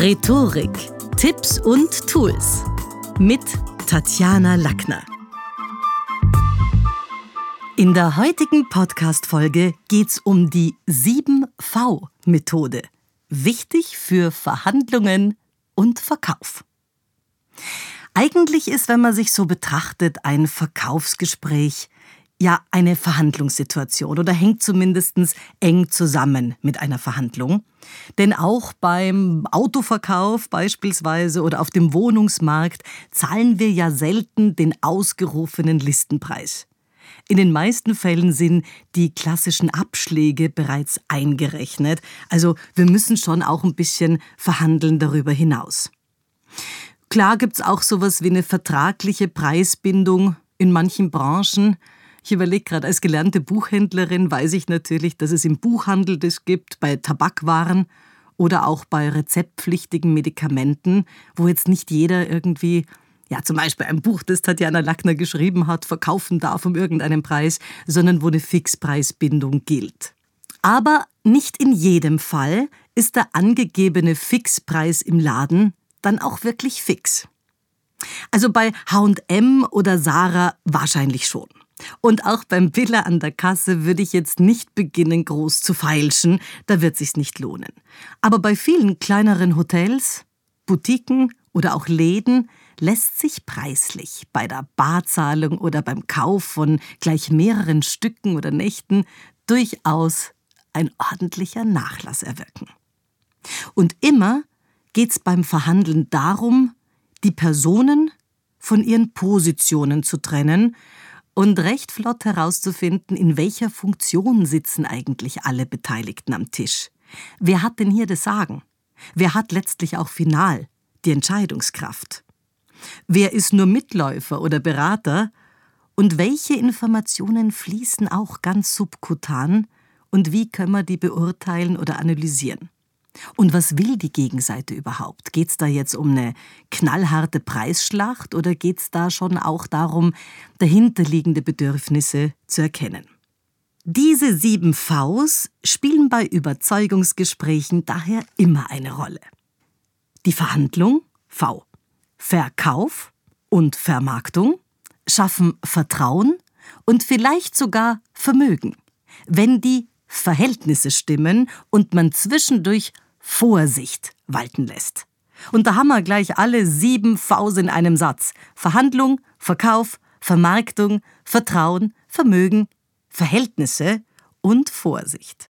Rhetorik, Tipps und Tools mit Tatjana Lackner. In der heutigen Podcast-Folge geht's um die 7V-Methode. Wichtig für Verhandlungen und Verkauf. Eigentlich ist, wenn man sich so betrachtet, ein Verkaufsgespräch ja eine Verhandlungssituation oder hängt zumindest eng zusammen mit einer Verhandlung. Denn auch beim Autoverkauf beispielsweise oder auf dem Wohnungsmarkt zahlen wir ja selten den ausgerufenen Listenpreis. In den meisten Fällen sind die klassischen Abschläge bereits eingerechnet. Also wir müssen schon auch ein bisschen verhandeln darüber hinaus. Klar gibt's auch sowas wie eine vertragliche Preisbindung in manchen Branchen. Ich überlege gerade, als gelernte Buchhändlerin weiß ich natürlich, dass es im Buchhandel das gibt, bei Tabakwaren oder auch bei rezeptpflichtigen Medikamenten, wo jetzt nicht jeder irgendwie, ja zum Beispiel ein Buch, das Tatjana Lackner geschrieben hat, verkaufen darf um irgendeinen Preis, sondern wo eine Fixpreisbindung gilt. Aber nicht in jedem Fall ist der angegebene Fixpreis im Laden dann auch wirklich fix. Also bei HM oder Sarah wahrscheinlich schon. Und auch beim Villa an der Kasse würde ich jetzt nicht beginnen, groß zu feilschen, da wird sich's nicht lohnen. Aber bei vielen kleineren Hotels, Boutiquen oder auch Läden lässt sich preislich bei der Barzahlung oder beim Kauf von gleich mehreren Stücken oder Nächten durchaus ein ordentlicher Nachlass erwirken. Und immer geht's beim Verhandeln darum, die Personen von ihren Positionen zu trennen und recht flott herauszufinden, in welcher Funktion sitzen eigentlich alle Beteiligten am Tisch. Wer hat denn hier das Sagen? Wer hat letztlich auch final die Entscheidungskraft? Wer ist nur Mitläufer oder Berater? Und welche Informationen fließen auch ganz subkutan? Und wie können wir die beurteilen oder analysieren? Und was will die Gegenseite überhaupt? Geht es da jetzt um eine knallharte Preisschlacht oder geht es da schon auch darum, dahinterliegende Bedürfnisse zu erkennen? Diese sieben Vs spielen bei Überzeugungsgesprächen daher immer eine Rolle. Die Verhandlung V, Verkauf und Vermarktung schaffen Vertrauen und vielleicht sogar Vermögen, wenn die Verhältnisse stimmen und man zwischendurch Vorsicht walten lässt. Und da haben wir gleich alle sieben Vs in einem Satz. Verhandlung, Verkauf, Vermarktung, Vertrauen, Vermögen, Verhältnisse und Vorsicht.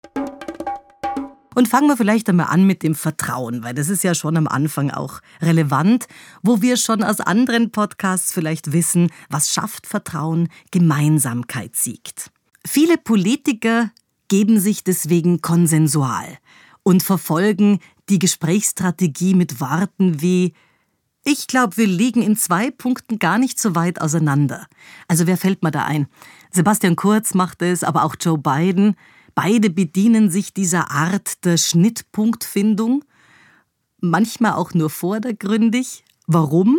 Und fangen wir vielleicht einmal an mit dem Vertrauen, weil das ist ja schon am Anfang auch relevant, wo wir schon aus anderen Podcasts vielleicht wissen, was schafft Vertrauen, Gemeinsamkeit siegt. Viele Politiker geben sich deswegen konsensual und verfolgen die Gesprächsstrategie mit Worten wie ich glaube, wir liegen in zwei Punkten gar nicht so weit auseinander. Also wer fällt mir da ein? Sebastian Kurz macht es, aber auch Joe Biden. Beide bedienen sich dieser Art der Schnittpunktfindung, manchmal auch nur vordergründig. Warum?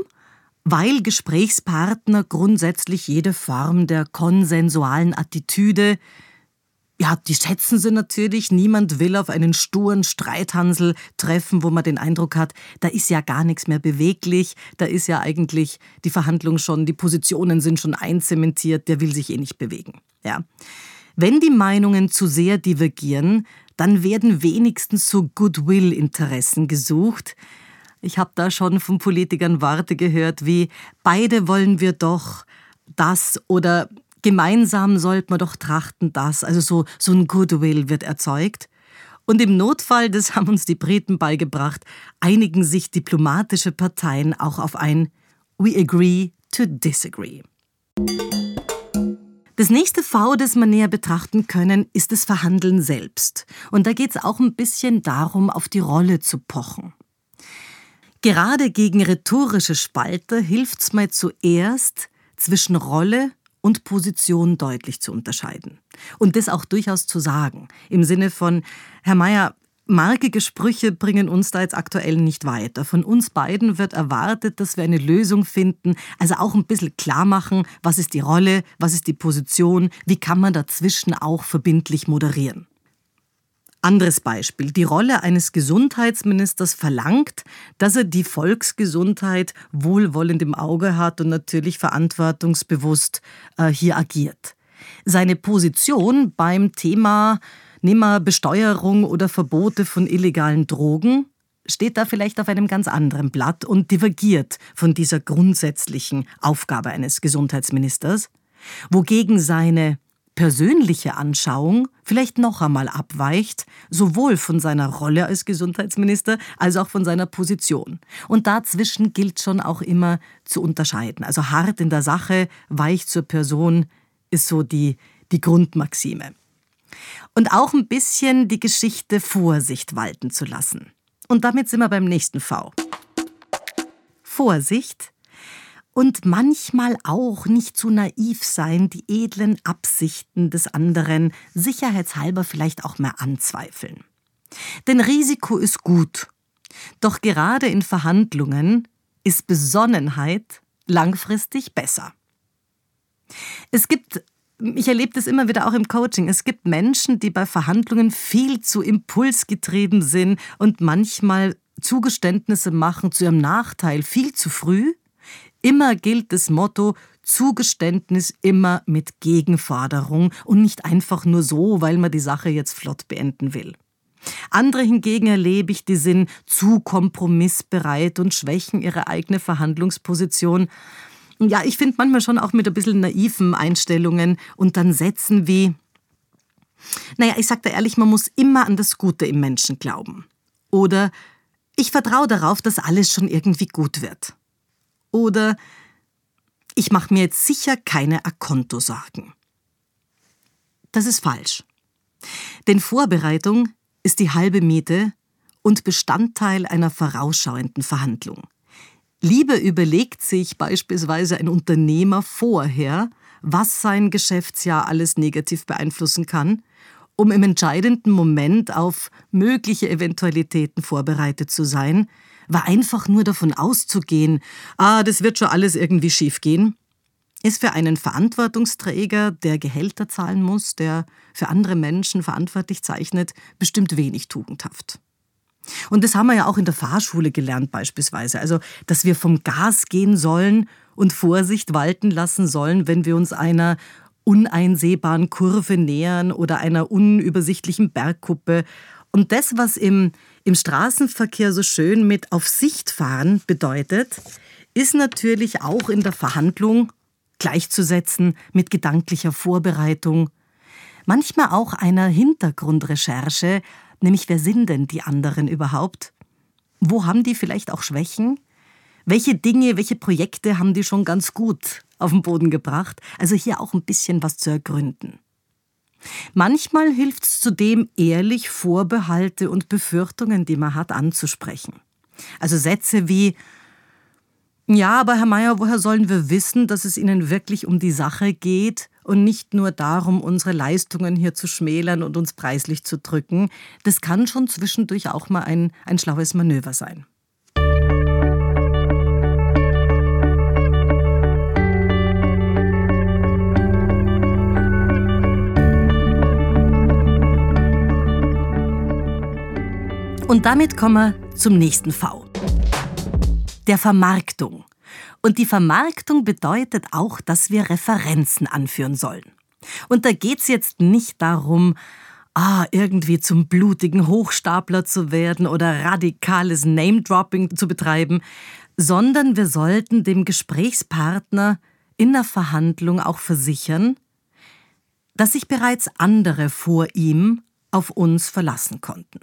Weil Gesprächspartner grundsätzlich jede Form der konsensualen Attitüde, ja, die schätzen sie natürlich. Niemand will auf einen sturen Streithansel treffen, wo man den Eindruck hat, da ist ja gar nichts mehr beweglich. Da ist ja eigentlich die Verhandlung schon, die Positionen sind schon einzementiert, der will sich eh nicht bewegen. Ja. Wenn die Meinungen zu sehr divergieren, dann werden wenigstens so Goodwill-Interessen gesucht. Ich habe da schon von Politikern Worte gehört wie beide wollen wir doch das oder gemeinsam sollte man doch trachten, dass, also so, so ein Goodwill wird erzeugt. Und im Notfall, das haben uns die Briten beigebracht, einigen sich diplomatische Parteien auch auf ein We agree to disagree. Das nächste V, das wir näher betrachten können, ist das Verhandeln selbst. Und da geht es auch ein bisschen darum, auf die Rolle zu pochen. Gerade gegen rhetorische Spalter hilft es mir zuerst, zwischen Rolle und Position deutlich zu unterscheiden. Und das auch durchaus zu sagen. Im Sinne von, Herr Mayer, markige Sprüche bringen uns da jetzt aktuell nicht weiter. Von uns beiden wird erwartet, dass wir eine Lösung finden, also auch ein bisschen klar machen, was ist die Rolle, was ist die Position, wie kann man dazwischen auch verbindlich moderieren. Anderes Beispiel. Die Rolle eines Gesundheitsministers verlangt, dass er die Volksgesundheit wohlwollend im Auge hat und natürlich verantwortungsbewusst äh, hier agiert. Seine Position beim Thema Nehmen Besteuerung oder Verbote von illegalen Drogen steht da vielleicht auf einem ganz anderen Blatt und divergiert von dieser grundsätzlichen Aufgabe eines Gesundheitsministers, wogegen seine persönliche Anschauung vielleicht noch einmal abweicht, sowohl von seiner Rolle als Gesundheitsminister als auch von seiner Position. Und dazwischen gilt schon auch immer zu unterscheiden. Also hart in der Sache, weich zur Person ist so die, die Grundmaxime. Und auch ein bisschen die Geschichte Vorsicht walten zu lassen. Und damit sind wir beim nächsten V. Vorsicht und manchmal auch nicht zu naiv sein, die edlen Absichten des anderen sicherheitshalber vielleicht auch mehr anzweifeln. Denn Risiko ist gut. Doch gerade in Verhandlungen ist Besonnenheit langfristig besser. Es gibt ich erlebe das immer wieder auch im Coaching. Es gibt Menschen, die bei Verhandlungen viel zu impulsgetrieben sind und manchmal Zugeständnisse machen zu ihrem Nachteil viel zu früh Immer gilt das Motto Zugeständnis immer mit Gegenforderung und nicht einfach nur so, weil man die Sache jetzt flott beenden will. Andere hingegen erlebe ich, die sind zu kompromissbereit und schwächen ihre eigene Verhandlungsposition. Ja, ich finde manchmal schon auch mit ein bisschen naiven Einstellungen und dann Sätzen wie, naja, ich sag da ehrlich, man muss immer an das Gute im Menschen glauben. Oder ich vertraue darauf, dass alles schon irgendwie gut wird. Oder ich mache mir jetzt sicher keine Akonto-Sorgen. Das ist falsch. Denn Vorbereitung ist die halbe Miete und Bestandteil einer vorausschauenden Verhandlung. Lieber überlegt sich beispielsweise ein Unternehmer vorher, was sein Geschäftsjahr alles negativ beeinflussen kann, um im entscheidenden Moment auf mögliche Eventualitäten vorbereitet zu sein, war einfach nur davon auszugehen, ah, das wird schon alles irgendwie schiefgehen, ist für einen Verantwortungsträger, der Gehälter zahlen muss, der für andere Menschen verantwortlich zeichnet, bestimmt wenig tugendhaft. Und das haben wir ja auch in der Fahrschule gelernt beispielsweise, also dass wir vom Gas gehen sollen und Vorsicht walten lassen sollen, wenn wir uns einer uneinsehbaren Kurve nähern oder einer unübersichtlichen Bergkuppe. Und das, was im im Straßenverkehr so schön mit auf Sicht fahren bedeutet, ist natürlich auch in der Verhandlung gleichzusetzen mit gedanklicher Vorbereitung, manchmal auch einer Hintergrundrecherche, nämlich wer sind denn die anderen überhaupt? Wo haben die vielleicht auch Schwächen? Welche Dinge, welche Projekte haben die schon ganz gut auf den Boden gebracht? Also hier auch ein bisschen was zu ergründen. Manchmal hilft es zudem, ehrlich Vorbehalte und Befürchtungen, die man hat, anzusprechen. Also Sätze wie Ja, aber Herr Mayer, woher sollen wir wissen, dass es Ihnen wirklich um die Sache geht und nicht nur darum, unsere Leistungen hier zu schmälern und uns preislich zu drücken? Das kann schon zwischendurch auch mal ein, ein schlaues Manöver sein. Und damit kommen wir zum nächsten V. Der Vermarktung. Und die Vermarktung bedeutet auch, dass wir Referenzen anführen sollen. Und da geht es jetzt nicht darum, ah, irgendwie zum blutigen Hochstapler zu werden oder radikales Name-Dropping zu betreiben, sondern wir sollten dem Gesprächspartner in der Verhandlung auch versichern, dass sich bereits andere vor ihm auf uns verlassen konnten.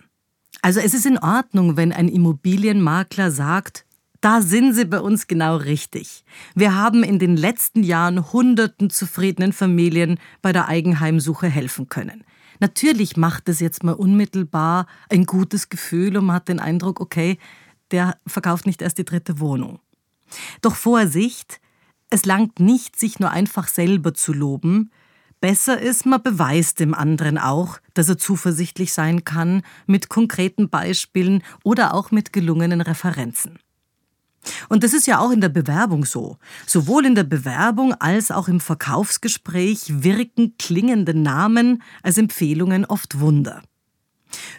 Also es ist in Ordnung, wenn ein Immobilienmakler sagt, da sind Sie bei uns genau richtig. Wir haben in den letzten Jahren hunderten zufriedenen Familien bei der Eigenheimsuche helfen können. Natürlich macht es jetzt mal unmittelbar ein gutes Gefühl und man hat den Eindruck, okay, der verkauft nicht erst die dritte Wohnung. Doch Vorsicht, es langt nicht, sich nur einfach selber zu loben, Besser ist, man beweist dem anderen auch, dass er zuversichtlich sein kann mit konkreten Beispielen oder auch mit gelungenen Referenzen. Und das ist ja auch in der Bewerbung so. Sowohl in der Bewerbung als auch im Verkaufsgespräch wirken klingende Namen als Empfehlungen oft Wunder.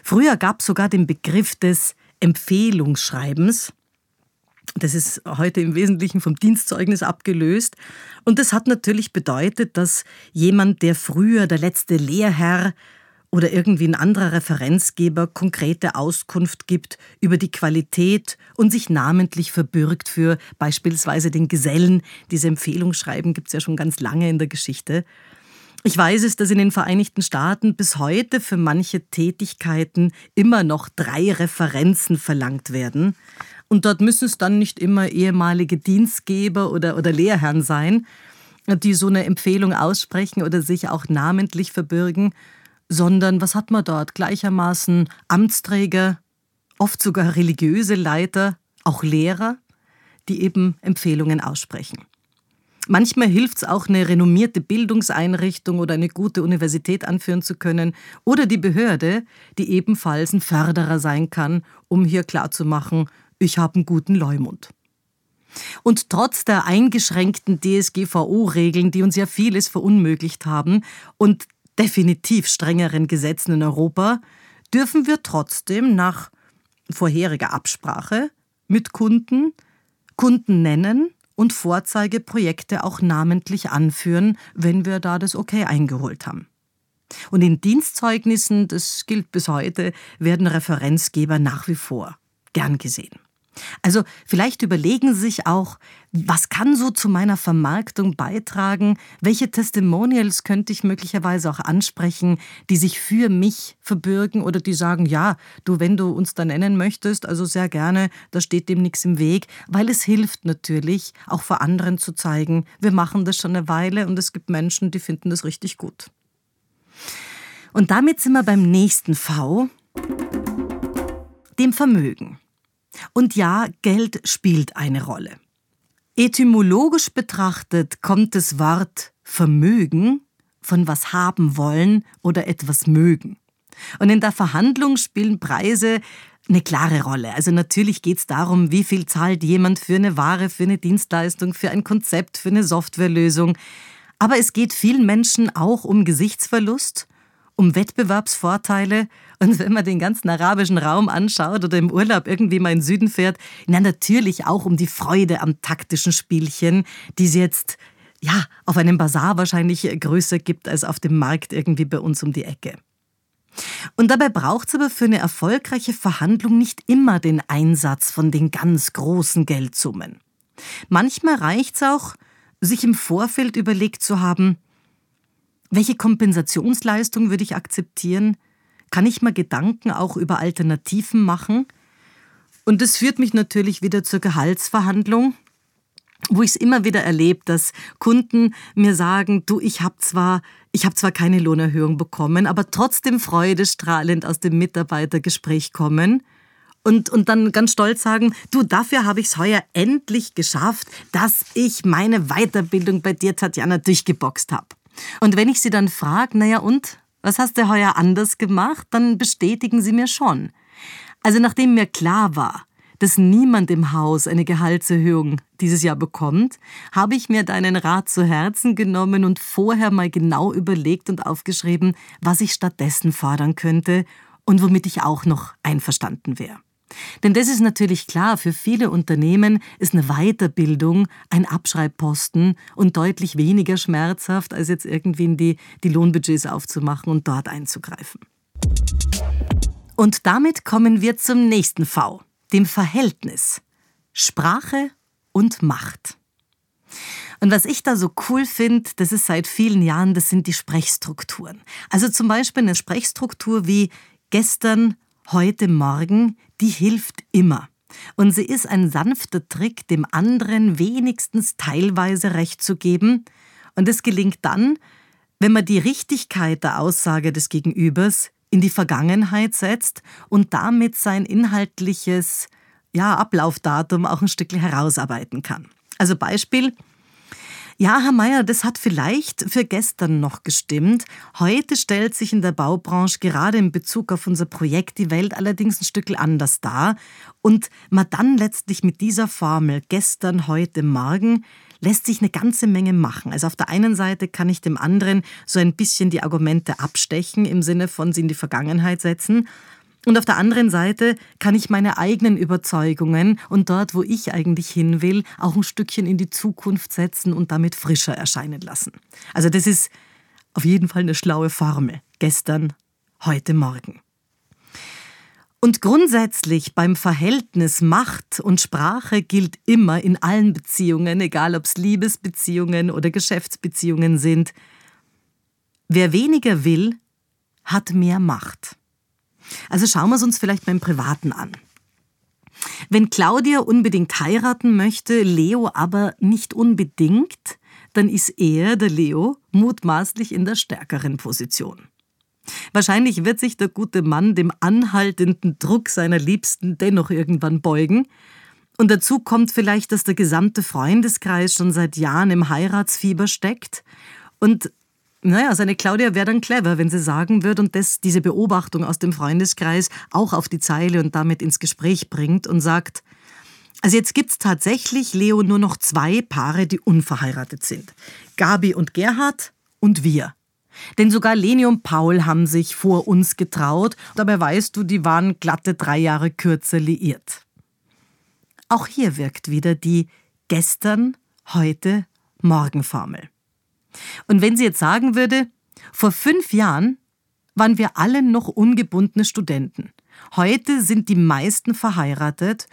Früher gab es sogar den Begriff des Empfehlungsschreibens. Das ist heute im Wesentlichen vom Dienstzeugnis abgelöst. Und das hat natürlich bedeutet, dass jemand, der früher der letzte Lehrherr oder irgendwie ein anderer Referenzgeber konkrete Auskunft gibt über die Qualität und sich namentlich verbürgt für beispielsweise den Gesellen. Diese Empfehlungsschreiben gibt es ja schon ganz lange in der Geschichte. Ich weiß es, dass in den Vereinigten Staaten bis heute für manche Tätigkeiten immer noch drei Referenzen verlangt werden. Und dort müssen es dann nicht immer ehemalige Dienstgeber oder, oder Lehrherren sein, die so eine Empfehlung aussprechen oder sich auch namentlich verbürgen, sondern was hat man dort? Gleichermaßen Amtsträger, oft sogar religiöse Leiter, auch Lehrer, die eben Empfehlungen aussprechen. Manchmal hilft es auch, eine renommierte Bildungseinrichtung oder eine gute Universität anführen zu können oder die Behörde, die ebenfalls ein Förderer sein kann, um hier klarzumachen, ich habe einen guten Leumund. Und trotz der eingeschränkten DSGVO-Regeln, die uns ja vieles verunmöglicht haben und definitiv strengeren Gesetzen in Europa, dürfen wir trotzdem nach vorheriger Absprache mit Kunden Kunden nennen und Vorzeigeprojekte auch namentlich anführen, wenn wir da das Okay eingeholt haben. Und in Dienstzeugnissen, das gilt bis heute, werden Referenzgeber nach wie vor gern gesehen. Also vielleicht überlegen Sie sich auch, was kann so zu meiner Vermarktung beitragen? Welche Testimonials könnte ich möglicherweise auch ansprechen, die sich für mich verbürgen oder die sagen, ja, du, wenn du uns da nennen möchtest, also sehr gerne, da steht dem nichts im Weg, weil es hilft natürlich, auch vor anderen zu zeigen, wir machen das schon eine Weile und es gibt Menschen, die finden das richtig gut. Und damit sind wir beim nächsten V, dem Vermögen. Und ja, Geld spielt eine Rolle. Etymologisch betrachtet kommt das Wort Vermögen von was haben wollen oder etwas mögen. Und in der Verhandlung spielen Preise eine klare Rolle. Also natürlich geht es darum, wie viel zahlt jemand für eine Ware, für eine Dienstleistung, für ein Konzept, für eine Softwarelösung. Aber es geht vielen Menschen auch um Gesichtsverlust um Wettbewerbsvorteile. Und wenn man den ganzen arabischen Raum anschaut oder im Urlaub irgendwie mal in den Süden fährt, na natürlich auch um die Freude am taktischen Spielchen, die es jetzt ja auf einem Bazar wahrscheinlich größer gibt als auf dem Markt irgendwie bei uns um die Ecke. Und dabei braucht es aber für eine erfolgreiche Verhandlung nicht immer den Einsatz von den ganz großen Geldsummen. Manchmal reicht es auch, sich im Vorfeld überlegt zu haben, welche Kompensationsleistung würde ich akzeptieren? Kann ich mal Gedanken auch über Alternativen machen? Und das führt mich natürlich wieder zur Gehaltsverhandlung, wo ich es immer wieder erlebe, dass Kunden mir sagen, du, ich habe zwar, ich zwar keine Lohnerhöhung bekommen, aber trotzdem freudestrahlend aus dem Mitarbeitergespräch kommen und, und dann ganz stolz sagen, du, dafür habe ich es heuer endlich geschafft, dass ich meine Weiterbildung bei dir, Tatjana, durchgeboxt habe. Und wenn ich sie dann frage, naja und, was hast du heuer anders gemacht, dann bestätigen sie mir schon. Also nachdem mir klar war, dass niemand im Haus eine Gehaltserhöhung dieses Jahr bekommt, habe ich mir deinen Rat zu Herzen genommen und vorher mal genau überlegt und aufgeschrieben, was ich stattdessen fordern könnte und womit ich auch noch einverstanden wäre. Denn das ist natürlich klar, für viele Unternehmen ist eine Weiterbildung ein Abschreibposten und deutlich weniger schmerzhaft, als jetzt irgendwie in die, die Lohnbudgets aufzumachen und dort einzugreifen. Und damit kommen wir zum nächsten V, dem Verhältnis. Sprache und Macht. Und was ich da so cool finde, das ist seit vielen Jahren, das sind die Sprechstrukturen. Also zum Beispiel eine Sprechstruktur wie gestern, heute Morgen, die hilft immer. Und sie ist ein sanfter Trick, dem anderen wenigstens teilweise Recht zu geben. Und es gelingt dann, wenn man die Richtigkeit der Aussage des Gegenübers in die Vergangenheit setzt und damit sein inhaltliches ja, Ablaufdatum auch ein Stück herausarbeiten kann. Also Beispiel, ja, Herr Mayer, das hat vielleicht für gestern noch gestimmt. Heute stellt sich in der Baubranche gerade in Bezug auf unser Projekt die Welt allerdings ein Stück anders dar. Und man dann letztlich mit dieser Formel gestern, heute, morgen lässt sich eine ganze Menge machen. Also auf der einen Seite kann ich dem anderen so ein bisschen die Argumente abstechen, im Sinne von sie in die Vergangenheit setzen. Und auf der anderen Seite kann ich meine eigenen Überzeugungen und dort, wo ich eigentlich hin will, auch ein Stückchen in die Zukunft setzen und damit frischer erscheinen lassen. Also das ist auf jeden Fall eine schlaue Formel. Gestern, heute, morgen. Und grundsätzlich beim Verhältnis Macht und Sprache gilt immer in allen Beziehungen, egal ob es Liebesbeziehungen oder Geschäftsbeziehungen sind, wer weniger will, hat mehr Macht. Also schauen wir es uns vielleicht beim Privaten an. Wenn Claudia unbedingt heiraten möchte, Leo aber nicht unbedingt, dann ist er, der Leo, mutmaßlich in der stärkeren Position. Wahrscheinlich wird sich der gute Mann dem anhaltenden Druck seiner Liebsten dennoch irgendwann beugen. Und dazu kommt vielleicht, dass der gesamte Freundeskreis schon seit Jahren im Heiratsfieber steckt. Und naja, seine Claudia wäre dann clever, wenn sie sagen würde und das, diese Beobachtung aus dem Freundeskreis auch auf die Zeile und damit ins Gespräch bringt und sagt, also jetzt gibt es tatsächlich, Leo, nur noch zwei Paare, die unverheiratet sind. Gabi und Gerhard und wir. Denn sogar Leni und Paul haben sich vor uns getraut, dabei weißt du, die waren glatte drei Jahre kürzer liiert. Auch hier wirkt wieder die gestern, heute, morgen Formel. Und wenn sie jetzt sagen würde, vor fünf Jahren waren wir alle noch ungebundene Studenten. Heute sind die meisten verheiratet.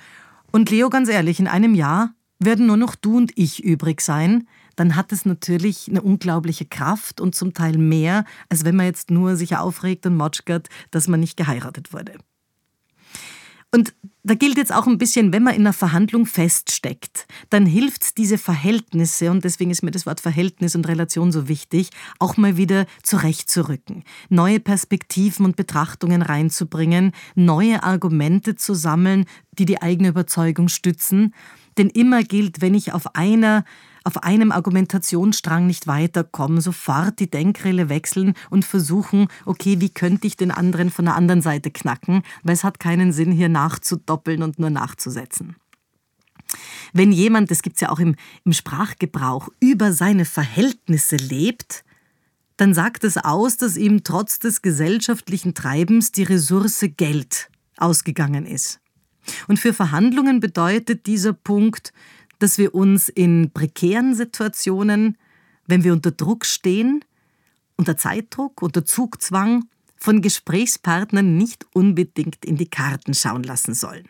Und Leo, ganz ehrlich, in einem Jahr werden nur noch du und ich übrig sein, dann hat es natürlich eine unglaubliche Kraft und zum Teil mehr, als wenn man jetzt nur sich aufregt und motschgert, dass man nicht geheiratet wurde. Und da gilt jetzt auch ein bisschen, wenn man in einer Verhandlung feststeckt, dann hilft es, diese Verhältnisse, und deswegen ist mir das Wort Verhältnis und Relation so wichtig, auch mal wieder zurechtzurücken, neue Perspektiven und Betrachtungen reinzubringen, neue Argumente zu sammeln, die die eigene Überzeugung stützen. Denn immer gilt, wenn ich auf einer auf einem Argumentationsstrang nicht weiterkommen, sofort die Denkrille wechseln und versuchen, okay, wie könnte ich den anderen von der anderen Seite knacken, weil es hat keinen Sinn, hier nachzudoppeln und nur nachzusetzen. Wenn jemand, das gibt es ja auch im, im Sprachgebrauch, über seine Verhältnisse lebt, dann sagt es aus, dass ihm trotz des gesellschaftlichen Treibens die Ressource Geld ausgegangen ist. Und für Verhandlungen bedeutet dieser Punkt, dass wir uns in prekären Situationen, wenn wir unter Druck stehen, unter Zeitdruck, unter Zugzwang, von Gesprächspartnern nicht unbedingt in die Karten schauen lassen sollen.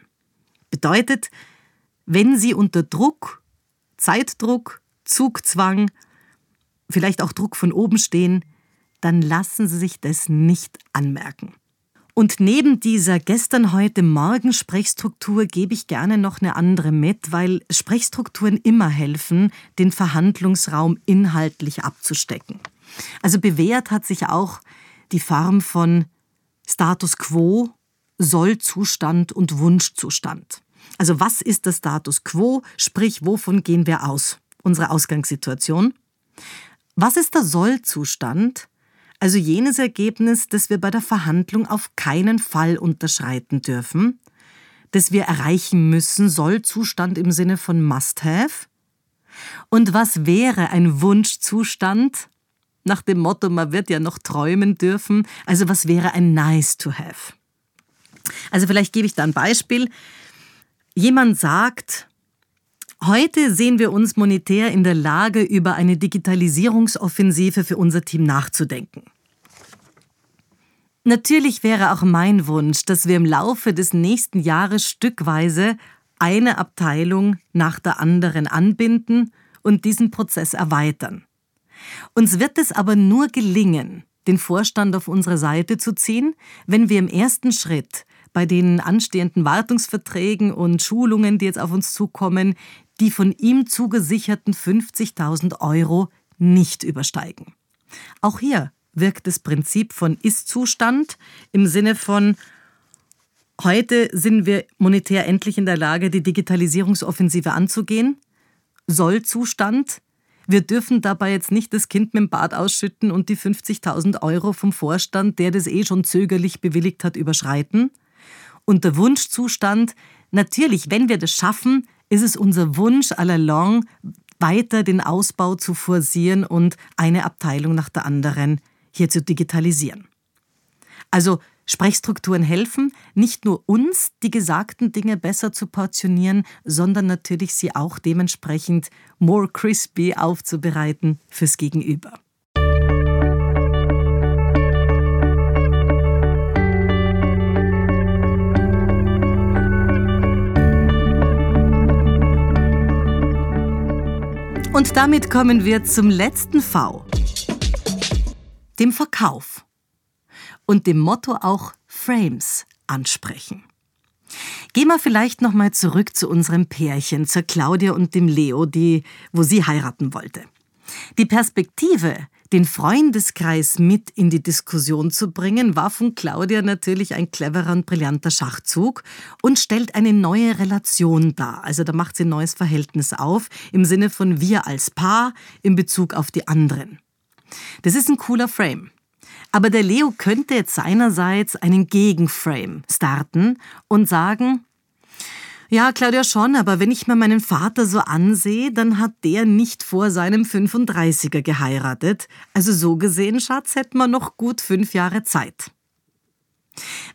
Bedeutet, wenn Sie unter Druck, Zeitdruck, Zugzwang, vielleicht auch Druck von oben stehen, dann lassen Sie sich das nicht anmerken. Und neben dieser gestern, heute, morgen Sprechstruktur gebe ich gerne noch eine andere mit, weil Sprechstrukturen immer helfen, den Verhandlungsraum inhaltlich abzustecken. Also bewährt hat sich auch die Form von Status quo, Sollzustand und Wunschzustand. Also was ist der Status quo, sprich wovon gehen wir aus? Unsere Ausgangssituation. Was ist der Sollzustand? Also jenes Ergebnis, das wir bei der Verhandlung auf keinen Fall unterschreiten dürfen, das wir erreichen müssen, Sollzustand im Sinne von Must-Have? Und was wäre ein Wunschzustand? Nach dem Motto, man wird ja noch träumen dürfen, also was wäre ein Nice-to-Have? Also vielleicht gebe ich da ein Beispiel. Jemand sagt, Heute sehen wir uns monetär in der Lage, über eine Digitalisierungsoffensive für unser Team nachzudenken. Natürlich wäre auch mein Wunsch, dass wir im Laufe des nächsten Jahres stückweise eine Abteilung nach der anderen anbinden und diesen Prozess erweitern. Uns wird es aber nur gelingen, den Vorstand auf unsere Seite zu ziehen, wenn wir im ersten Schritt bei den anstehenden Wartungsverträgen und Schulungen, die jetzt auf uns zukommen, die von ihm zugesicherten 50.000 Euro nicht übersteigen. Auch hier wirkt das Prinzip von Ist-Zustand im Sinne von heute sind wir monetär endlich in der Lage, die Digitalisierungsoffensive anzugehen. Soll-Zustand wir dürfen dabei jetzt nicht das Kind mit dem Bad ausschütten und die 50.000 Euro vom Vorstand, der das eh schon zögerlich bewilligt hat, überschreiten. Und der Wunschzustand, natürlich, wenn wir das schaffen, ist es unser Wunsch all along, weiter den Ausbau zu forcieren und eine Abteilung nach der anderen hier zu digitalisieren. Also Sprechstrukturen helfen, nicht nur uns, die gesagten Dinge besser zu portionieren, sondern natürlich sie auch dementsprechend more crispy aufzubereiten fürs Gegenüber. Und damit kommen wir zum letzten V, dem Verkauf und dem Motto auch Frames ansprechen. Gehen wir vielleicht noch mal zurück zu unserem Pärchen, zur Claudia und dem Leo, die, wo sie heiraten wollte. Die Perspektive, den Freundeskreis mit in die Diskussion zu bringen, war von Claudia natürlich ein cleverer und brillanter Schachzug und stellt eine neue Relation dar. Also da macht sie ein neues Verhältnis auf, im Sinne von wir als Paar in Bezug auf die anderen. Das ist ein cooler Frame. Aber der Leo könnte jetzt seinerseits einen Gegenframe starten und sagen, ja, Claudia schon, aber wenn ich mir meinen Vater so ansehe, dann hat der nicht vor seinem 35er geheiratet. Also so gesehen, Schatz, hätten wir noch gut fünf Jahre Zeit.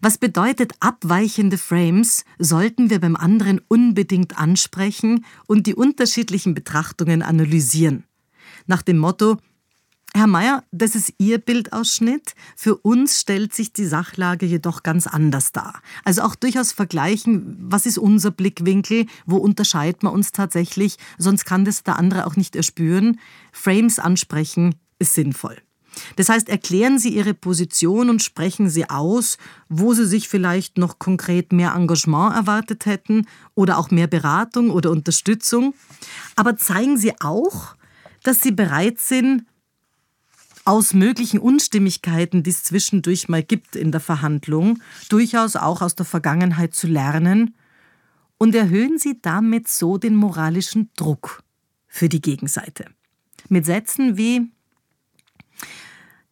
Was bedeutet abweichende Frames, sollten wir beim anderen unbedingt ansprechen und die unterschiedlichen Betrachtungen analysieren. Nach dem Motto, Herr Mayer, das ist Ihr Bildausschnitt. Für uns stellt sich die Sachlage jedoch ganz anders dar. Also auch durchaus vergleichen, was ist unser Blickwinkel, wo unterscheiden wir uns tatsächlich, sonst kann das der andere auch nicht erspüren. Frames ansprechen ist sinnvoll. Das heißt, erklären Sie Ihre Position und sprechen Sie aus, wo Sie sich vielleicht noch konkret mehr Engagement erwartet hätten oder auch mehr Beratung oder Unterstützung. Aber zeigen Sie auch, dass Sie bereit sind, aus möglichen Unstimmigkeiten, die es zwischendurch mal gibt in der Verhandlung, durchaus auch aus der Vergangenheit zu lernen und erhöhen Sie damit so den moralischen Druck für die Gegenseite. Mit Sätzen wie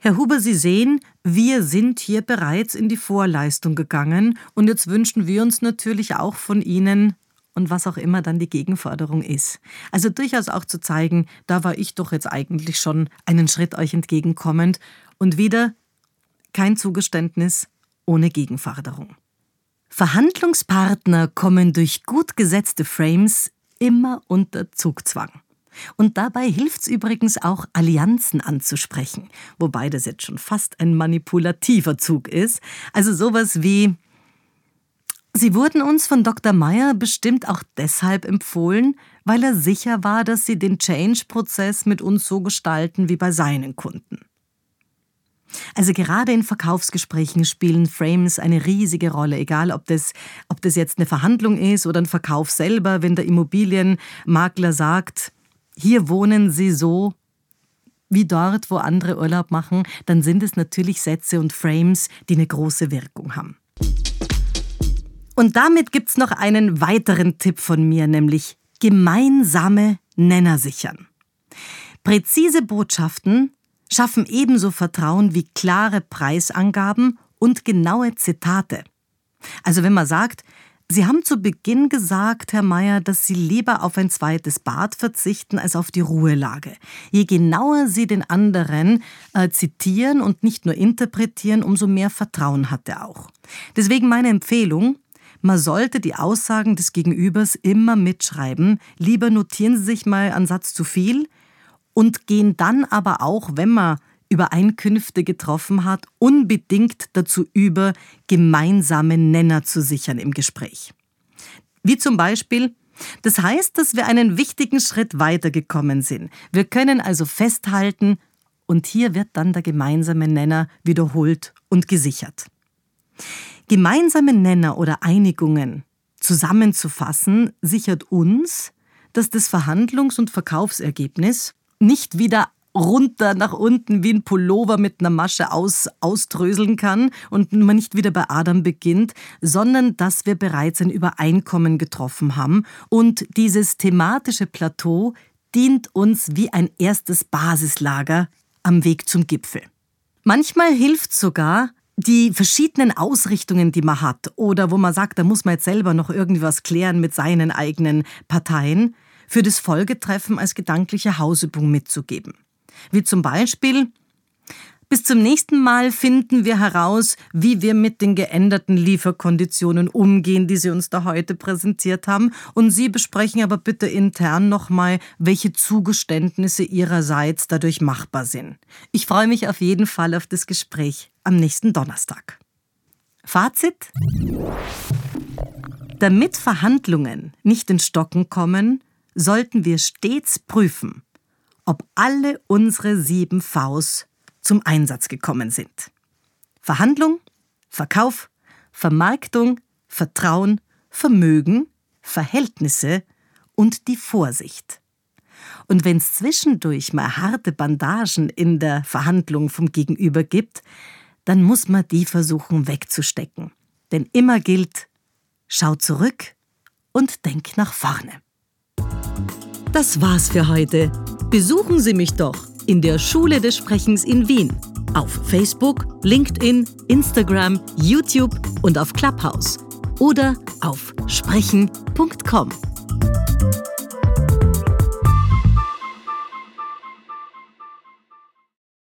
Herr Huber, Sie sehen, wir sind hier bereits in die Vorleistung gegangen und jetzt wünschen wir uns natürlich auch von Ihnen und was auch immer dann die Gegenforderung ist. Also durchaus auch zu zeigen, da war ich doch jetzt eigentlich schon einen Schritt euch entgegenkommend und wieder kein Zugeständnis ohne Gegenforderung. Verhandlungspartner kommen durch gut gesetzte Frames immer unter Zugzwang. Und dabei hilft es übrigens auch, Allianzen anzusprechen, wobei das jetzt schon fast ein manipulativer Zug ist. Also sowas wie Sie wurden uns von Dr. Meyer bestimmt auch deshalb empfohlen, weil er sicher war, dass Sie den Change-Prozess mit uns so gestalten wie bei seinen Kunden. Also gerade in Verkaufsgesprächen spielen Frames eine riesige Rolle, egal ob das, ob das jetzt eine Verhandlung ist oder ein Verkauf selber, wenn der Immobilienmakler sagt, hier wohnen Sie so wie dort, wo andere Urlaub machen, dann sind es natürlich Sätze und Frames, die eine große Wirkung haben. Und damit gibt's noch einen weiteren Tipp von mir, nämlich gemeinsame Nenner sichern. Präzise Botschaften schaffen ebenso Vertrauen wie klare Preisangaben und genaue Zitate. Also wenn man sagt, Sie haben zu Beginn gesagt, Herr Mayer, dass Sie lieber auf ein zweites Bad verzichten als auf die Ruhelage. Je genauer Sie den anderen äh, zitieren und nicht nur interpretieren, umso mehr Vertrauen hat er auch. Deswegen meine Empfehlung, man sollte die Aussagen des Gegenübers immer mitschreiben. Lieber notieren Sie sich mal einen Satz zu viel und gehen dann aber auch, wenn man Übereinkünfte getroffen hat, unbedingt dazu über, gemeinsame Nenner zu sichern im Gespräch. Wie zum Beispiel, das heißt, dass wir einen wichtigen Schritt weitergekommen sind. Wir können also festhalten, und hier wird dann der gemeinsame Nenner wiederholt und gesichert. Gemeinsame Nenner oder Einigungen zusammenzufassen, sichert uns, dass das Verhandlungs- und Verkaufsergebnis nicht wieder runter nach unten wie ein Pullover mit einer Masche aus, ausdröseln kann und man nicht wieder bei Adam beginnt, sondern dass wir bereits ein Übereinkommen getroffen haben und dieses thematische Plateau dient uns wie ein erstes Basislager am Weg zum Gipfel. Manchmal hilft sogar, die verschiedenen Ausrichtungen, die man hat, oder wo man sagt, da muss man jetzt selber noch irgendwie was klären mit seinen eigenen Parteien, für das Folgetreffen als gedankliche Hausübung mitzugeben. Wie zum Beispiel, bis zum nächsten Mal finden wir heraus, wie wir mit den geänderten Lieferkonditionen umgehen, die Sie uns da heute präsentiert haben. Und Sie besprechen aber bitte intern nochmal, welche Zugeständnisse Ihrerseits dadurch machbar sind. Ich freue mich auf jeden Fall auf das Gespräch am nächsten Donnerstag. Fazit? Damit Verhandlungen nicht in Stocken kommen, sollten wir stets prüfen, ob alle unsere sieben Vs zum Einsatz gekommen sind. Verhandlung, Verkauf, Vermarktung, Vertrauen, Vermögen, Verhältnisse und die Vorsicht. Und wenn es zwischendurch mal harte Bandagen in der Verhandlung vom Gegenüber gibt, dann muss man die versuchen wegzustecken. Denn immer gilt, schau zurück und denk nach vorne. Das war's für heute. Besuchen Sie mich doch in der Schule des Sprechens in Wien. Auf Facebook, LinkedIn, Instagram, YouTube und auf Clubhouse. Oder auf sprechen.com.